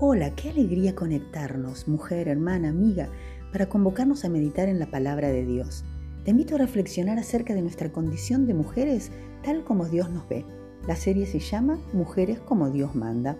Hola, qué alegría conectarnos, mujer, hermana, amiga, para convocarnos a meditar en la palabra de Dios. Te invito a reflexionar acerca de nuestra condición de mujeres tal como Dios nos ve. La serie se llama Mujeres como Dios manda.